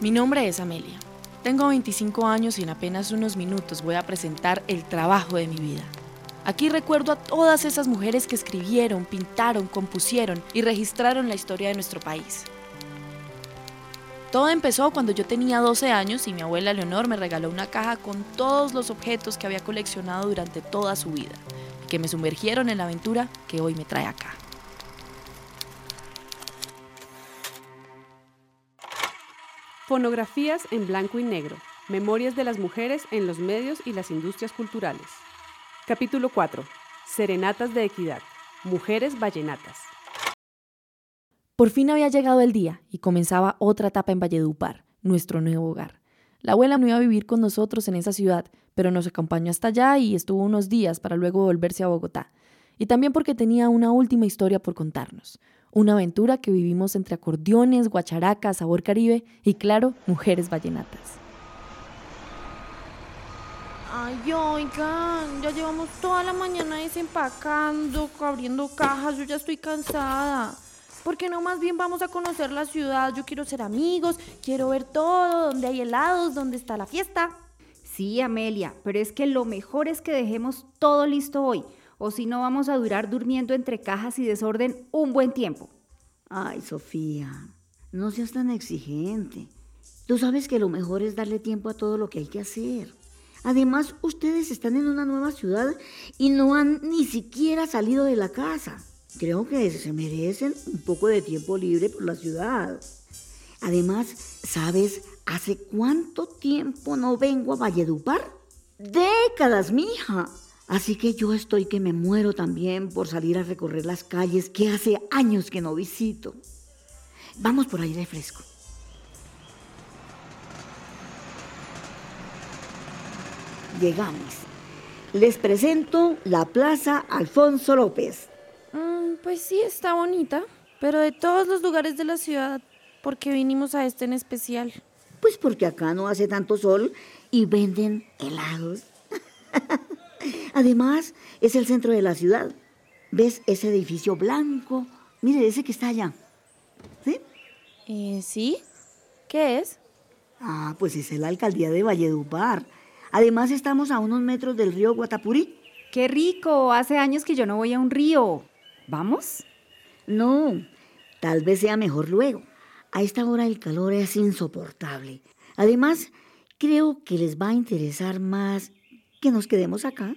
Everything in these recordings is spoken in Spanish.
Mi nombre es Amelia. Tengo 25 años y en apenas unos minutos voy a presentar el trabajo de mi vida. Aquí recuerdo a todas esas mujeres que escribieron, pintaron, compusieron y registraron la historia de nuestro país. Todo empezó cuando yo tenía 12 años y mi abuela Leonor me regaló una caja con todos los objetos que había coleccionado durante toda su vida, que me sumergieron en la aventura que hoy me trae acá. Fonografías en blanco y negro. Memorias de las mujeres en los medios y las industrias culturales. Capítulo 4. Serenatas de Equidad. Mujeres Vallenatas. Por fin había llegado el día y comenzaba otra etapa en Valledupar, nuestro nuevo hogar. La abuela no iba a vivir con nosotros en esa ciudad, pero nos acompañó hasta allá y estuvo unos días para luego volverse a Bogotá. Y también porque tenía una última historia por contarnos. Una aventura que vivimos entre acordeones, guacharacas, sabor caribe y, claro, mujeres vallenatas. Ay, oigan, ya llevamos toda la mañana desempacando, abriendo cajas, yo ya estoy cansada. ¿Por qué no más bien vamos a conocer la ciudad? Yo quiero ser amigos, quiero ver todo, dónde hay helados, dónde está la fiesta. Sí, Amelia, pero es que lo mejor es que dejemos todo listo hoy, o si no vamos a durar durmiendo entre cajas y desorden un buen tiempo. Ay, Sofía, no seas tan exigente. Tú sabes que lo mejor es darle tiempo a todo lo que hay que hacer. Además, ustedes están en una nueva ciudad y no han ni siquiera salido de la casa. Creo que se merecen un poco de tiempo libre por la ciudad. Además, ¿sabes hace cuánto tiempo no vengo a Valledupar? Décadas, mija. Así que yo estoy que me muero también por salir a recorrer las calles que hace años que no visito. Vamos por aire fresco. Llegamos. Les presento la Plaza Alfonso López. Mm, pues sí, está bonita, pero de todos los lugares de la ciudad, ¿por qué vinimos a este en especial? Pues porque acá no hace tanto sol y venden helados. Además, es el centro de la ciudad. ¿Ves ese edificio blanco? Mire, ese que está allá. ¿Sí? Eh, ¿Sí? ¿Qué es? Ah, pues es la alcaldía de Valledupar. Además, estamos a unos metros del río Guatapurí. ¡Qué rico! Hace años que yo no voy a un río. ¿Vamos? No, tal vez sea mejor luego. A esta hora el calor es insoportable. Además, creo que les va a interesar más que nos quedemos acá.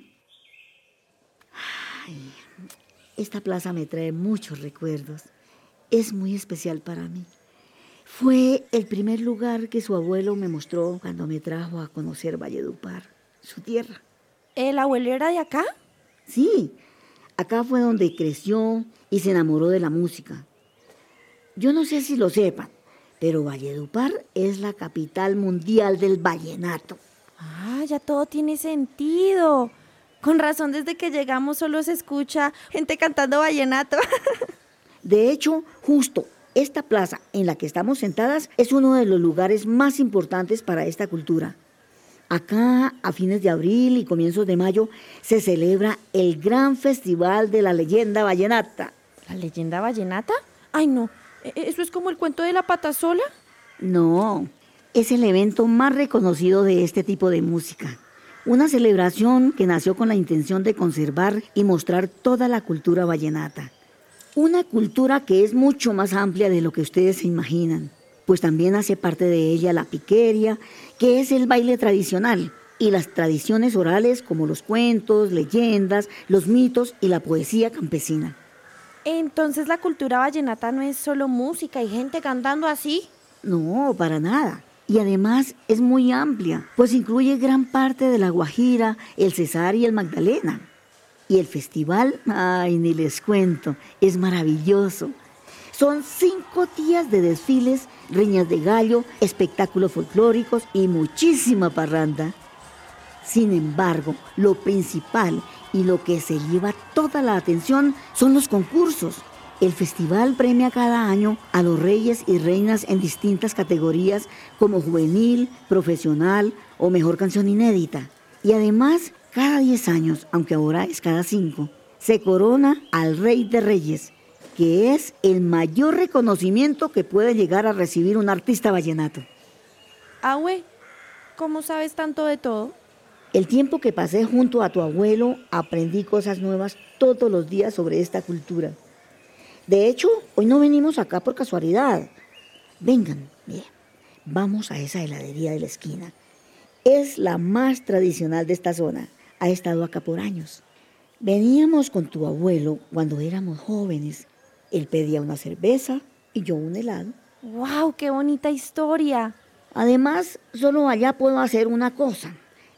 Ay, esta plaza me trae muchos recuerdos. Es muy especial para mí. Fue el primer lugar que su abuelo me mostró cuando me trajo a conocer Valledupar, su tierra. ¿El abuelo era de acá? Sí, Acá fue donde creció y se enamoró de la música. Yo no sé si lo sepan, pero Valledupar es la capital mundial del vallenato. Ah, ya todo tiene sentido. Con razón, desde que llegamos solo se escucha gente cantando vallenato. De hecho, justo esta plaza en la que estamos sentadas es uno de los lugares más importantes para esta cultura. Acá, a fines de abril y comienzos de mayo, se celebra el gran festival de la leyenda vallenata. ¿La leyenda vallenata? Ay, no. ¿E-, ¿Eso es como el cuento de la patasola? No, es el evento más reconocido de este tipo de música. Una celebración que nació con la intención de conservar y mostrar toda la cultura vallenata. Una cultura que es mucho más amplia de lo que ustedes se imaginan pues también hace parte de ella la piqueria, que es el baile tradicional, y las tradiciones orales como los cuentos, leyendas, los mitos y la poesía campesina. Entonces la cultura vallenata no es solo música y gente cantando así. No, para nada. Y además es muy amplia, pues incluye gran parte de la Guajira, el Cesar y el Magdalena. Y el festival, ay, ni les cuento, es maravilloso. Son cinco días de desfiles, riñas de gallo, espectáculos folclóricos y muchísima parranda. Sin embargo, lo principal y lo que se lleva toda la atención son los concursos. El festival premia cada año a los reyes y reinas en distintas categorías como juvenil, profesional o mejor canción inédita. Y además, cada 10 años, aunque ahora es cada 5, se corona al rey de reyes que es el mayor reconocimiento que puede llegar a recibir un artista vallenato. Abue, ¿cómo sabes tanto de todo? El tiempo que pasé junto a tu abuelo aprendí cosas nuevas todos los días sobre esta cultura. De hecho, hoy no venimos acá por casualidad. Vengan, bien, vamos a esa heladería de la esquina. Es la más tradicional de esta zona. Ha estado acá por años. Veníamos con tu abuelo cuando éramos jóvenes. Él pedía una cerveza y yo un helado. ¡Wow! ¡Qué bonita historia! Además, solo allá puedo hacer una cosa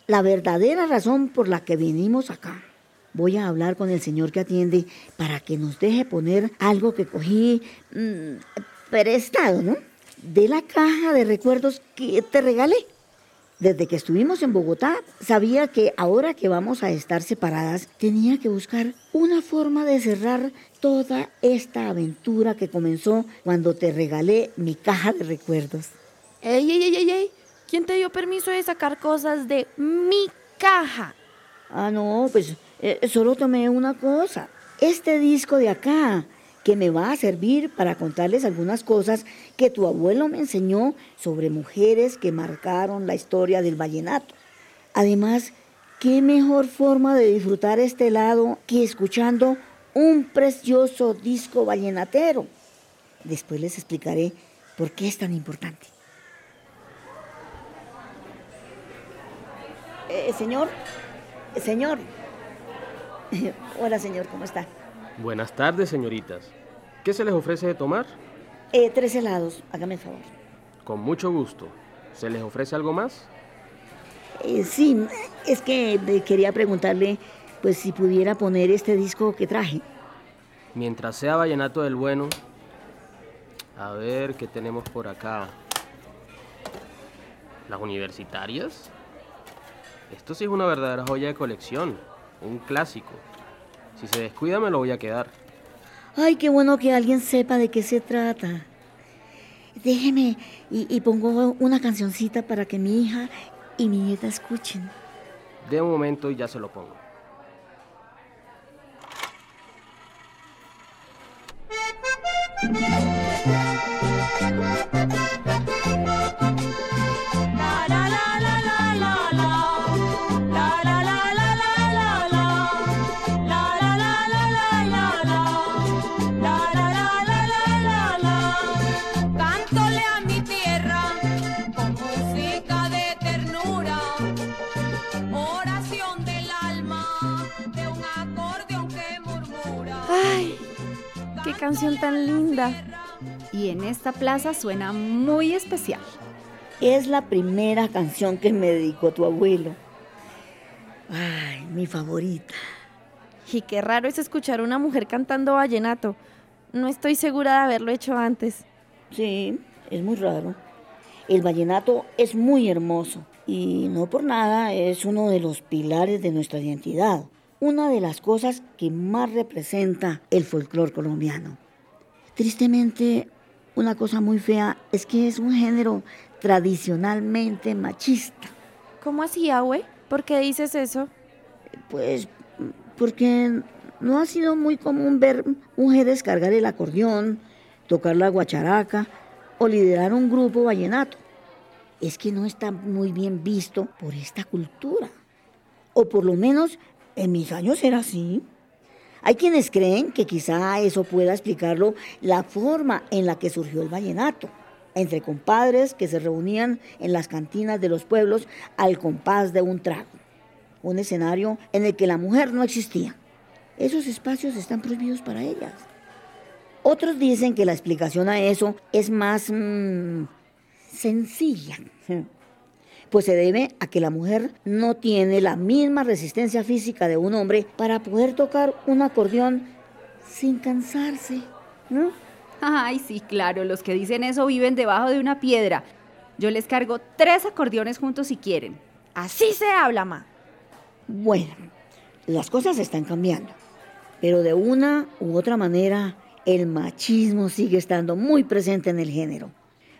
la verdadera razón por la que vinimos acá. Voy a hablar con el señor que atiende para que nos deje poner algo que cogí mmm, prestado, ¿no? De la caja de recuerdos que te regalé. Desde que estuvimos en Bogotá, sabía que ahora que vamos a estar separadas, tenía que buscar una forma de cerrar toda esta aventura que comenzó cuando te regalé mi caja de recuerdos. ¡Ey, ey, ey, ey! ey! ¿Quién te dio permiso de sacar cosas de mi caja? Ah, no, pues eh, solo tomé una cosa. Este disco de acá, que me va a servir para contarles algunas cosas que tu abuelo me enseñó sobre mujeres que marcaron la historia del vallenato. Además, qué mejor forma de disfrutar este lado que escuchando un precioso disco vallenatero. Después les explicaré por qué es tan importante. Eh, señor, señor. Hola, señor, ¿cómo está? Buenas tardes, señoritas. ¿Qué se les ofrece de tomar? Eh, tres helados, hágame el favor. Con mucho gusto. ¿Se les ofrece algo más? Eh, sí, es que quería preguntarle, pues si pudiera poner este disco que traje. Mientras sea vallenato del bueno. A ver qué tenemos por acá. ¿Las universitarias? Esto sí es una verdadera joya de colección, un clásico. Si se descuida me lo voy a quedar. Ay, qué bueno que alguien sepa de qué se trata. Déjeme y, pongo una cancioncita para que mi hija y mi nieta escuchen. De un momento y ya se lo pongo. tan linda. Y en esta plaza suena muy especial. Es la primera canción que me dedicó tu abuelo. Ay, mi favorita. Y qué raro es escuchar a una mujer cantando vallenato. No estoy segura de haberlo hecho antes. Sí, es muy raro. El vallenato es muy hermoso y no por nada es uno de los pilares de nuestra identidad una de las cosas que más representa el folclore colombiano. Tristemente, una cosa muy fea es que es un género tradicionalmente machista. ¿Cómo así, Abue? ¿Por qué dices eso? Pues porque no ha sido muy común ver mujeres cargar el acordeón, tocar la guacharaca o liderar un grupo vallenato. Es que no está muy bien visto por esta cultura. O por lo menos en mis años era así. Hay quienes creen que quizá eso pueda explicarlo la forma en la que surgió el vallenato, entre compadres que se reunían en las cantinas de los pueblos al compás de un trago, un escenario en el que la mujer no existía. Esos espacios están prohibidos para ellas. Otros dicen que la explicación a eso es más mm, sencilla pues se debe a que la mujer no tiene la misma resistencia física de un hombre para poder tocar un acordeón sin cansarse. ¿no? Ay, sí, claro, los que dicen eso viven debajo de una piedra. Yo les cargo tres acordeones juntos si quieren. Así se habla, ma. Bueno, las cosas están cambiando, pero de una u otra manera el machismo sigue estando muy presente en el género.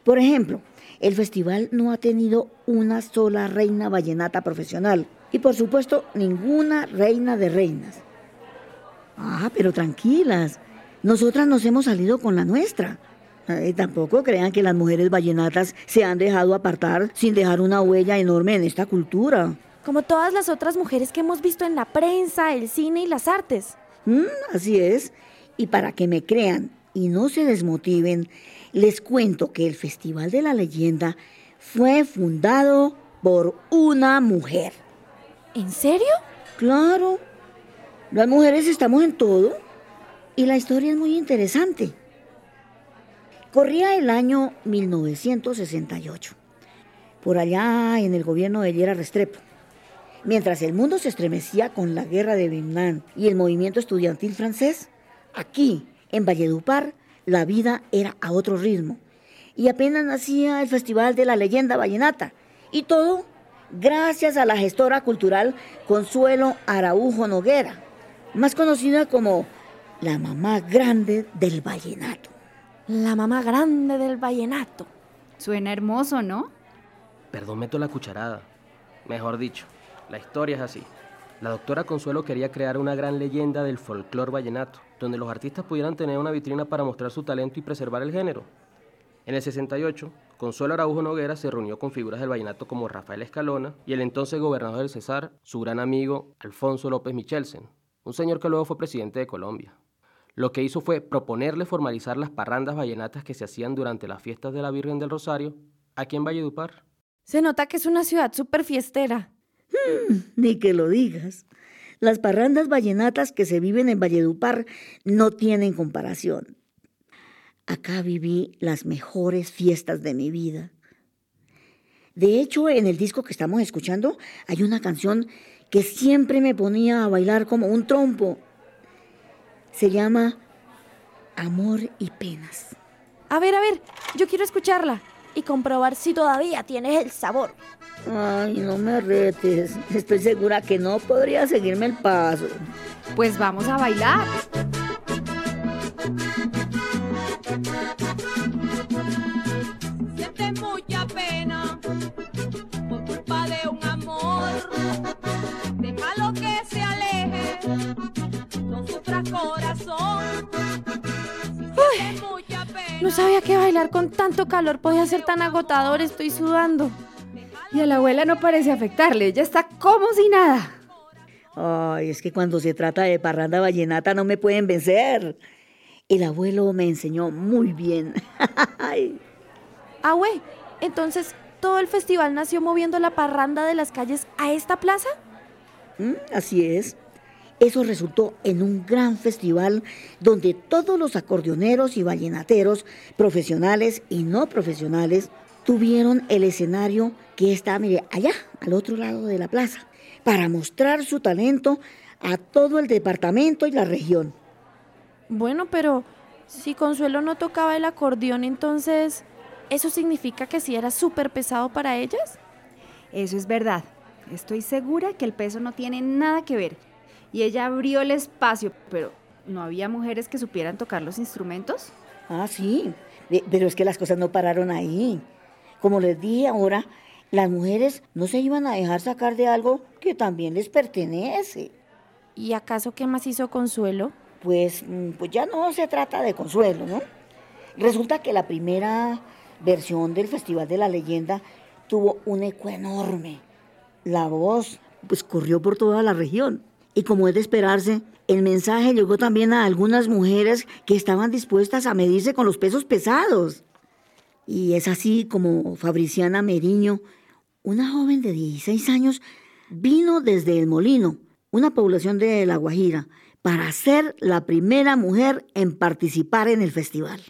Por ejemplo, el festival no ha tenido una sola reina vallenata profesional y por supuesto ninguna reina de reinas. Ah, pero tranquilas, nosotras nos hemos salido con la nuestra. Ay, tampoco crean que las mujeres vallenatas se han dejado apartar sin dejar una huella enorme en esta cultura. Como todas las otras mujeres que hemos visto en la prensa, el cine y las artes. Mm, así es. Y para que me crean y no se desmotiven, les cuento que el Festival de la Leyenda fue fundado por una mujer. ¿En serio? Claro. Las mujeres estamos en todo y la historia es muy interesante. Corría el año 1968, por allá en el gobierno de Yera Restrepo. Mientras el mundo se estremecía con la guerra de Vietnam y el movimiento estudiantil francés, aquí, en Valledupar, la vida era a otro ritmo. Y apenas nacía el Festival de la Leyenda Vallenata. Y todo gracias a la gestora cultural Consuelo Araujo Noguera, más conocida como la mamá grande del vallenato. La mamá grande del vallenato. Suena hermoso, ¿no? Perdón, meto la cucharada. Mejor dicho, la historia es así. La doctora Consuelo quería crear una gran leyenda del folclore vallenato, donde los artistas pudieran tener una vitrina para mostrar su talento y preservar el género. En el 68, Consuelo Araujo Noguera se reunió con figuras del vallenato como Rafael Escalona y el entonces gobernador del Cesar, su gran amigo Alfonso López Michelsen, un señor que luego fue presidente de Colombia. Lo que hizo fue proponerle formalizar las parrandas vallenatas que se hacían durante las fiestas de la Virgen del Rosario aquí en Valledupar. Se nota que es una ciudad súper fiestera. Hmm, ni que lo digas. Las parrandas vallenatas que se viven en Valledupar no tienen comparación. Acá viví las mejores fiestas de mi vida. De hecho, en el disco que estamos escuchando hay una canción que siempre me ponía a bailar como un trompo. Se llama Amor y Penas. A ver, a ver, yo quiero escucharla y comprobar si todavía tienes el sabor. Ay, no me retes. Estoy segura que no podría seguirme el paso. Pues vamos a bailar. No sabía que bailar con tanto calor podía ser tan agotador, estoy sudando. Y a la abuela no parece afectarle, ella está como si nada. Ay, es que cuando se trata de parranda vallenata no me pueden vencer. El abuelo me enseñó muy bien. Ay, Ah, güey, entonces, ¿todo el festival nació moviendo la parranda de las calles a esta plaza? ¿Mm? Así es. Eso resultó en un gran festival donde todos los acordeoneros y vallenateros, profesionales y no profesionales, tuvieron el escenario que está, mire, allá, al otro lado de la plaza, para mostrar su talento a todo el departamento y la región. Bueno, pero si Consuelo no tocaba el acordeón, entonces, ¿eso significa que sí era súper pesado para ellas? Eso es verdad. Estoy segura que el peso no tiene nada que ver. Y ella abrió el espacio, pero ¿no había mujeres que supieran tocar los instrumentos? Ah, sí, pero es que las cosas no pararon ahí. Como les dije ahora, las mujeres no se iban a dejar sacar de algo que también les pertenece. ¿Y acaso qué más hizo Consuelo? Pues, mm, pues ya no se trata de consuelo, ¿no? Resulta que la primera versión del Festival de la Leyenda tuvo un eco enorme. La voz, pues, corrió por toda la región. Y como es de esperarse, el mensaje llegó también a algunas mujeres que estaban dispuestas a medirse con los pesos pesados. Y es así como Fabriciana Meriño, una joven de 16 años, vino desde El Molino, una población de La Guajira, para ser la primera mujer en participar en el festival.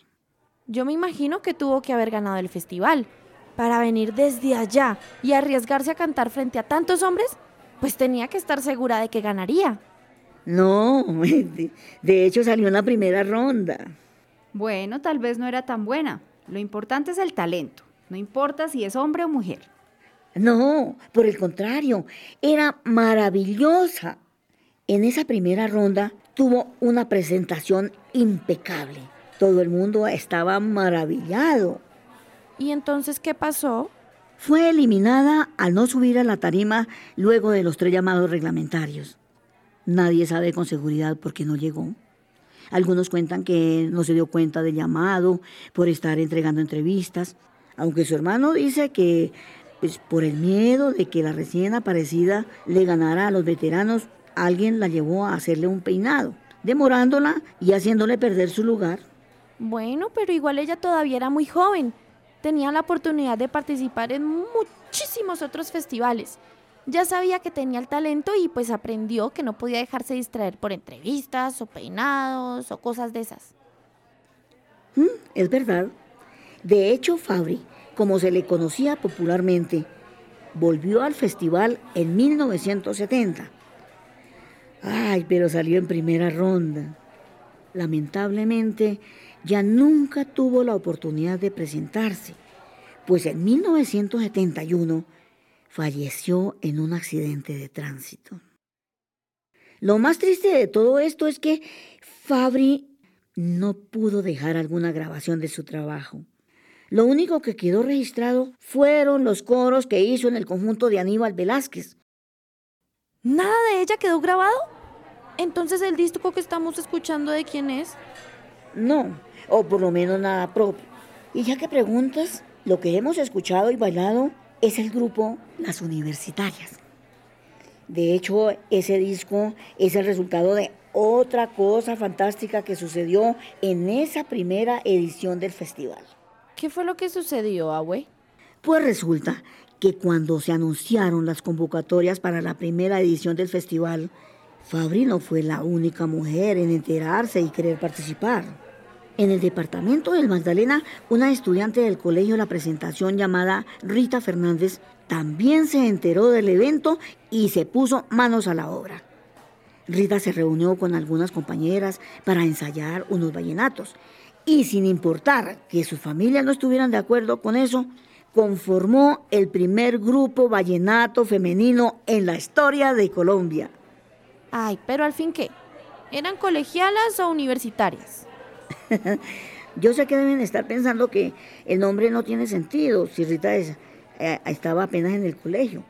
Yo me imagino que tuvo que haber ganado el festival. Para venir desde allá y arriesgarse a cantar frente a tantos hombres, pues tenía que estar segura de que ganaría. No, de, de hecho salió en la primera ronda. Bueno, tal vez no era tan buena. Lo importante es el talento. No importa si es hombre o mujer. No, por el contrario, era maravillosa. En esa primera ronda tuvo una presentación impecable. Todo el mundo estaba maravillado. ¿Y entonces qué pasó? Fue eliminada al no subir a la tarima luego de los tres llamados reglamentarios. Nadie sabe con seguridad por qué no llegó. Algunos cuentan que no se dio cuenta del llamado por estar entregando entrevistas, aunque su hermano dice que pues, por el miedo de que la recién aparecida le ganara a los veteranos, alguien la llevó a hacerle un peinado, demorándola y haciéndole perder su lugar. Bueno, pero igual ella todavía era muy joven. Tenía la oportunidad de participar en muchísimos otros festivales. Ya sabía que tenía el talento y pues aprendió que no podía dejarse distraer por entrevistas o peinados o cosas de esas. Mm, es verdad. De hecho, Fabri, como se le conocía popularmente, volvió al festival en 1970. Ay, pero salió en primera ronda. Lamentablemente, ya nunca tuvo la oportunidad de presentarse, pues en 1971 falleció en un accidente de tránsito. Lo más triste de todo esto es que Fabri no pudo dejar alguna grabación de su trabajo. Lo único que quedó registrado fueron los coros que hizo en el conjunto de Aníbal Velázquez. ¿Nada de ella quedó grabado? Entonces el disco que estamos escuchando de quién es? No, o por lo menos nada propio. Y ya que preguntas, lo que hemos escuchado y bailado es el grupo Las Universitarias. De hecho, ese disco es el resultado de otra cosa fantástica que sucedió en esa primera edición del festival. ¿Qué fue lo que sucedió, Abue? Pues resulta que cuando se anunciaron las convocatorias para la primera edición del festival, Fabri no fue la única mujer en enterarse y querer participar. En el departamento del Magdalena, una estudiante del colegio La Presentación llamada Rita Fernández también se enteró del evento y se puso manos a la obra. Rita se reunió con algunas compañeras para ensayar unos vallenatos y sin importar que sus familias no estuvieran de acuerdo con eso, conformó el primer grupo vallenato femenino en la historia de Colombia. Ay, pero al fin qué? ¿Eran colegialas o universitarias? Yo sé que deben estar pensando que el nombre no tiene sentido si Rita eh, estaba apenas en el colegio.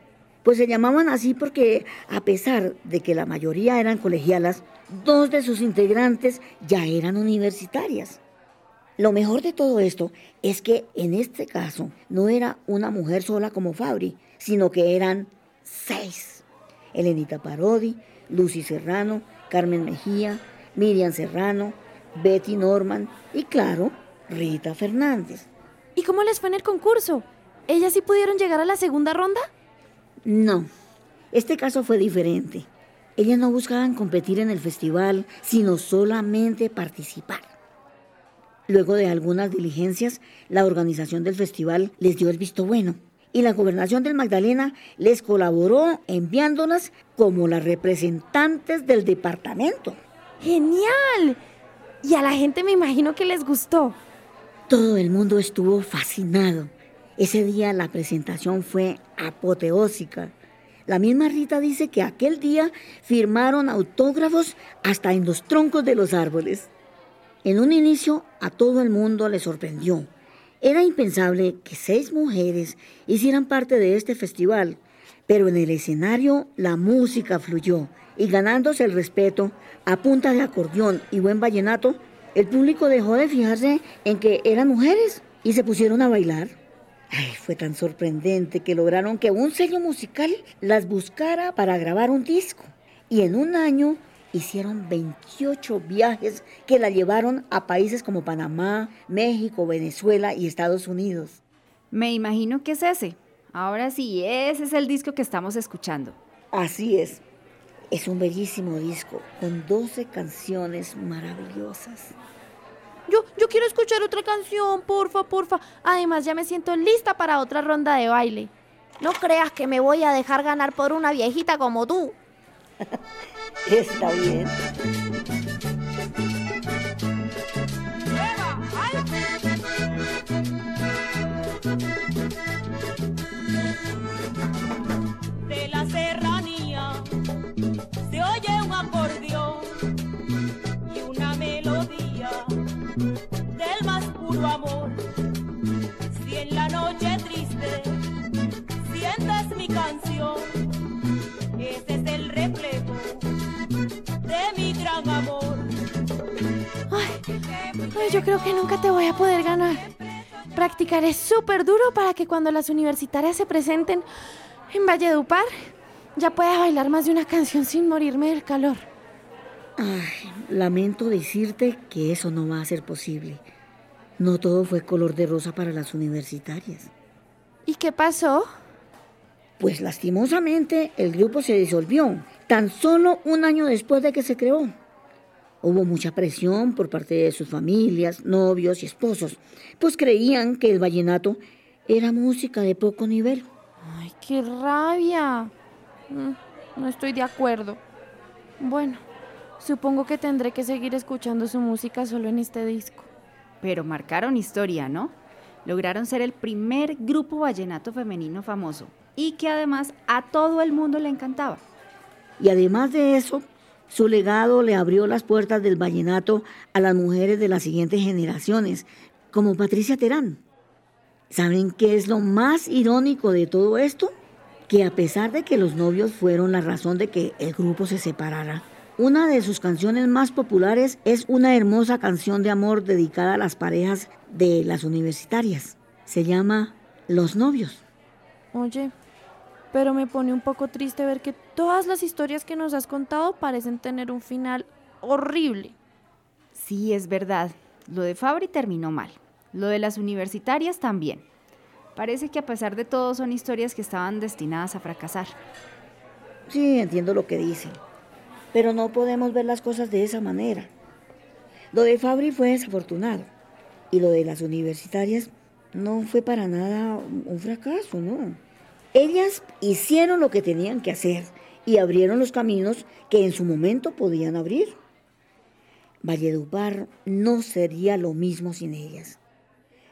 Pues se llamaban así porque a pesar de que la mayoría eran colegialas, dos de sus integrantes ya eran universitarias. Lo mejor de todo esto es que en este caso no era una mujer sola como Fabri, sino que eran seis. Elenita Parodi, Lucy Serrano, Carmen Mejía, Miriam Serrano, Betty Norman y claro, Rita Fernández. ¿Y cómo les fue en el concurso? ¿Ellas sí pudieron llegar a la segunda ronda? No, este caso fue diferente. Ellas no buscaban competir en el festival, sino solamente participar. Luego de algunas diligencias, la organización del festival les dio el visto bueno y la gobernación del Magdalena les colaboró enviándolas como las representantes del departamento. ¡Genial! Y a la gente me imagino que les gustó. Todo el mundo estuvo fascinado. Ese día la presentación fue apoteósica. La misma Rita dice que aquel día firmaron autógrafos hasta en los troncos de los árboles. En un inicio a todo el mundo le sorprendió. Era impensable que seis mujeres hicieran parte de este festival, pero en el escenario la música fluyó y ganándose el respeto a punta de acordeón y buen vallenato, el público dejó de fijarse en que eran mujeres y se pusieron a bailar. Ay, fue tan sorprendente que lograron que un sello musical las buscara para grabar un disco. Y en un año hicieron 28 viajes que la llevaron a países como Panamá, México, Venezuela y Estados Unidos. Me imagino que es ese. Ahora sí, ese es el disco que estamos escuchando. Así es. Es un bellísimo disco con 12 canciones maravillosas. Yo, yo quiero escuchar otra canción, porfa, porfa. Además, ya me siento lista para otra ronda de baile. No creas que me voy a dejar ganar por una viejita como tú. Está bien. Creo que nunca te voy a poder ganar. Practicaré súper duro para que cuando las universitarias se presenten en Valledupar ya pueda bailar más de una canción sin morirme del calor. Ay, lamento decirte que eso no va a ser posible. No todo fue color de rosa para las universitarias. ¿Y qué pasó? Pues lastimosamente el grupo se disolvió, tan solo un año después de que se creó. Hubo mucha presión por parte de sus familias, novios y esposos, pues creían que el vallenato era música de poco nivel. ¡Ay, qué rabia! Mm, no estoy de acuerdo. Bueno, supongo que tendré que seguir escuchando su música solo en este disco. Pero marcaron historia, ¿no? Lograron ser el primer grupo vallenato femenino famoso y que además a todo el mundo le encantaba. Y además de eso, su legado le abrió las puertas del vallenato a las mujeres de las siguientes generaciones, como Patricia Terán. ¿Saben qué es lo más irónico de todo esto? Que a pesar de que los novios fueron la razón de que el grupo se separara, una de sus canciones más populares es una hermosa canción de amor dedicada a las parejas de las universitarias. Se llama Los novios. Oye, pero me pone un poco triste ver que todas las historias que nos has contado parecen tener un final horrible. Sí, es verdad. Lo de Fabri terminó mal. Lo de las universitarias también. Parece que a pesar de todo son historias que estaban destinadas a fracasar. Sí, entiendo lo que dicen. Pero no podemos ver las cosas de esa manera. Lo de Fabri fue desafortunado. Y lo de las universitarias no fue para nada un fracaso, ¿no? Ellas hicieron lo que tenían que hacer y abrieron los caminos que en su momento podían abrir. Valledupar no sería lo mismo sin ellas.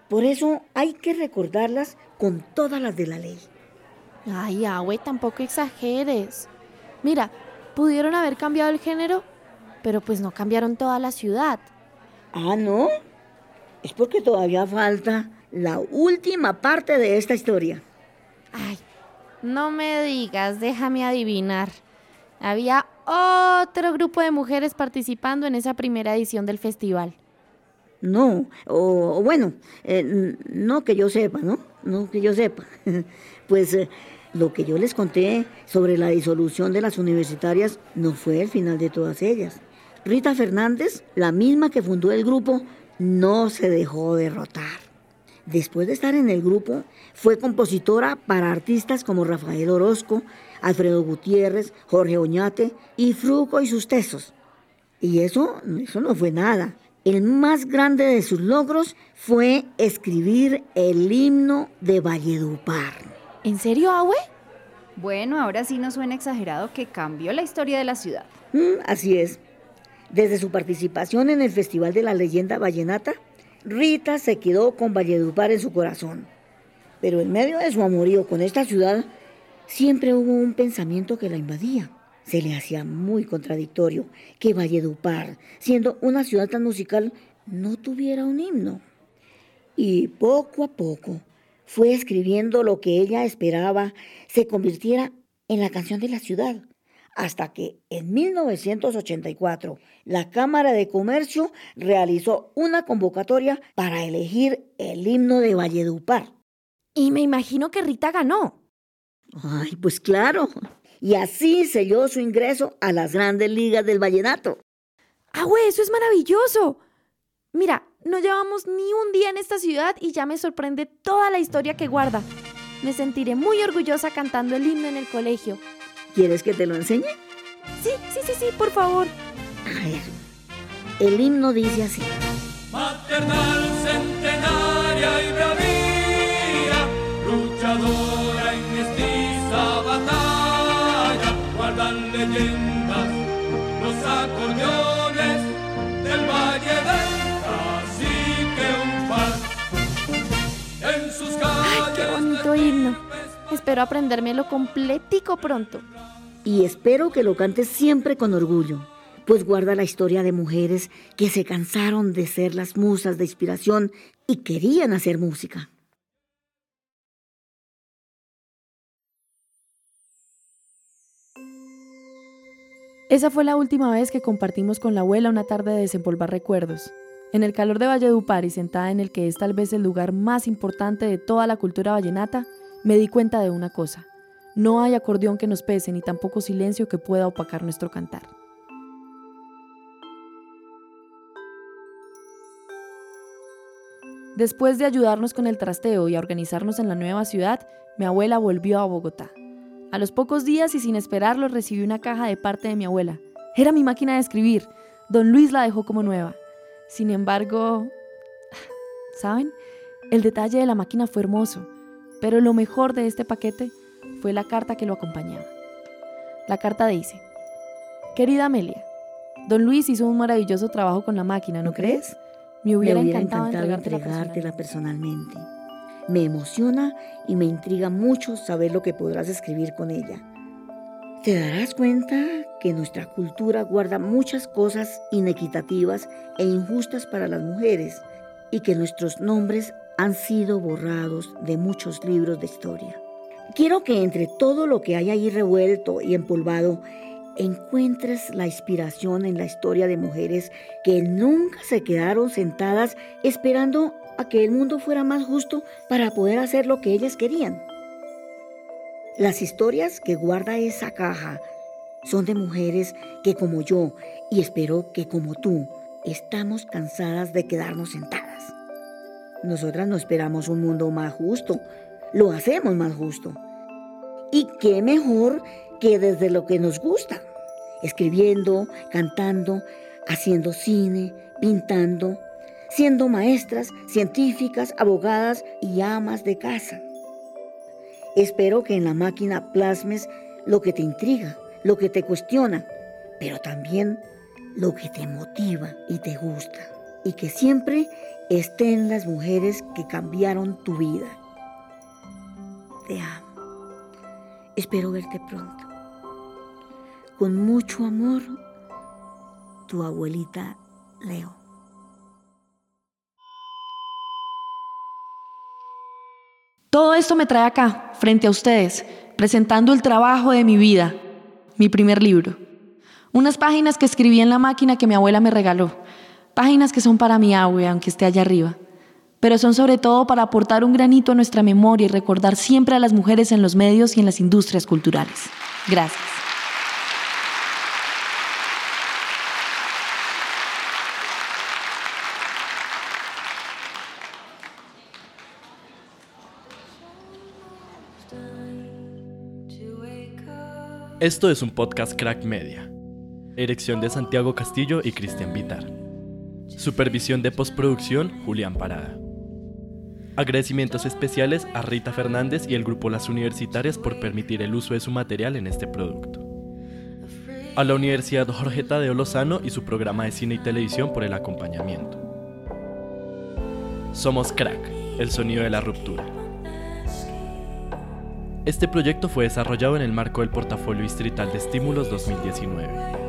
Por eso hay que recordarlas con todas las de la ley. Ay, Agüe, tampoco exageres. Mira, pudieron haber cambiado el género, pero pues no cambiaron toda la ciudad. Ah, ¿no? Es porque todavía falta la última parte de esta historia. Ay, no me digas, déjame adivinar. Había otro grupo de mujeres participando en esa primera edición del festival. No, o, bueno, eh, no que yo sepa, ¿no? No que yo sepa. pues eh, lo que yo les conté sobre la disolución de las universitarias no fue el final de todas ellas. Rita Fernández, la misma que fundó el grupo, no se dejó derrotar. Después de estar en el grupo, fue compositora para artistas como Rafael Orozco, Alfredo Gutiérrez, Jorge Oñate y Fruco y sus tesos. Y eso, eso no fue nada. El más grande de sus logros fue escribir el himno de Valledupar. ¿En serio, Abue? Bueno, ahora sí no suena exagerado que cambió la historia de la ciudad. Mm, así es. Desde su participación en el Festival de la Leyenda Vallenata, Rita se quedó con Valledupar en su corazón. Pero en medio de su amorío con esta ciudad, siempre hubo un pensamiento que la invadía. Se le hacía muy contradictorio que Valledupar, siendo una ciudad tan musical, no tuviera un himno. Y poco a poco fue escribiendo lo que ella esperaba se convirtiera en la canción de la ciudad, hasta que en 1984 la Cámara de Comercio realizó una convocatoria para elegir el himno de Valledupar. Y me imagino que Rita ganó. Ay, pues claro. Y así selló su ingreso a las grandes ligas del vallenato. ¡Ah, güey! Eso es maravilloso. Mira, no llevamos ni un día en esta ciudad y ya me sorprende toda la historia que guarda. Me sentiré muy orgullosa cantando el himno en el colegio. ¿Quieres que te lo enseñe? Sí, sí, sí, sí, por favor. A ver, el himno dice así. Maternal, centenaria y bravía, luchadora en mestiza batalla, guardan leyendas los acordeones del Valle del Cacique un par. En sus Ay, qué bonito himno. Espero aprendérmelo completico pronto. Y espero que lo cantes siempre con orgullo, pues guarda la historia de mujeres que se cansaron de ser las musas de inspiración y querían hacer música. Esa fue la última vez que compartimos con la abuela una tarde de desempolvar recuerdos. En el calor de Valledupar y sentada en el que es tal vez el lugar más importante de toda la cultura vallenata, me di cuenta de una cosa. No hay acordeón que nos pese ni tampoco silencio que pueda opacar nuestro cantar. Después de ayudarnos con el trasteo y a organizarnos en la nueva ciudad, mi abuela volvió a Bogotá. A los pocos días y sin esperarlo recibí una caja de parte de mi abuela. Era mi máquina de escribir. Don Luis la dejó como nueva. Sin embargo, ¿saben? El detalle de la máquina fue hermoso, pero lo mejor de este paquete fue la carta que lo acompañaba. La carta dice, Querida Amelia, Don Luis hizo un maravilloso trabajo con la máquina, ¿no crees? Me hubiera, encantado, entregártela personalmente. Me emociona y me intriga mucho saber lo que podrás escribir con ella. Te darás cuenta que nuestra cultura guarda muchas cosas inequitativas e injustas para las mujeres y que nuestros nombres han sido borrados de muchos libros de historia. Quiero que entre todo lo que hay ahí revuelto y empolvado, encuentres la inspiración en la historia de mujeres que nunca se quedaron sentadas esperando a que el mundo fuera más justo para poder hacer lo que ellas querían. Las historias que guarda esa caja son de mujeres que como yo, y espero que como tú, estamos cansadas de quedarnos sentadas. Nosotras no esperamos un mundo más justo, lo hacemos más justo. Y qué mejor que desde lo que nos gusta, escribiendo, cantando, haciendo cine, pintando, siendo maestras, científicas, abogadas y amas de casa. Espero que en la máquina plasmes lo que te intriga, lo que te cuestiona, pero también lo que te motiva y te gusta. Y que siempre estén las mujeres que cambiaron tu vida. Te amo. Espero verte pronto. Con mucho amor, tu abuelita Leo. Todo esto me trae acá, frente a ustedes, presentando el trabajo de mi vida, mi primer libro. Unas páginas que escribí en la máquina que mi abuela me regaló. Páginas que son para mi abuela, aunque esté allá arriba. Pero son sobre todo para aportar un granito a nuestra memoria y recordar siempre a las mujeres en los medios y en las industrias culturales. Gracias. Esto es un podcast Crack Media. Erección de Santiago Castillo y Cristian Vitar. Supervisión de postproducción Julián Parada. Agradecimientos especiales a Rita Fernández y el grupo Las Universitarias por permitir el uso de su material en este producto. A la Universidad Jorge Tadeo Lozano y su programa de cine y televisión por el acompañamiento. Somos Crack, el sonido de la ruptura. Este proyecto fue desarrollado en el marco del Portafolio Distrital de Estímulos 2019.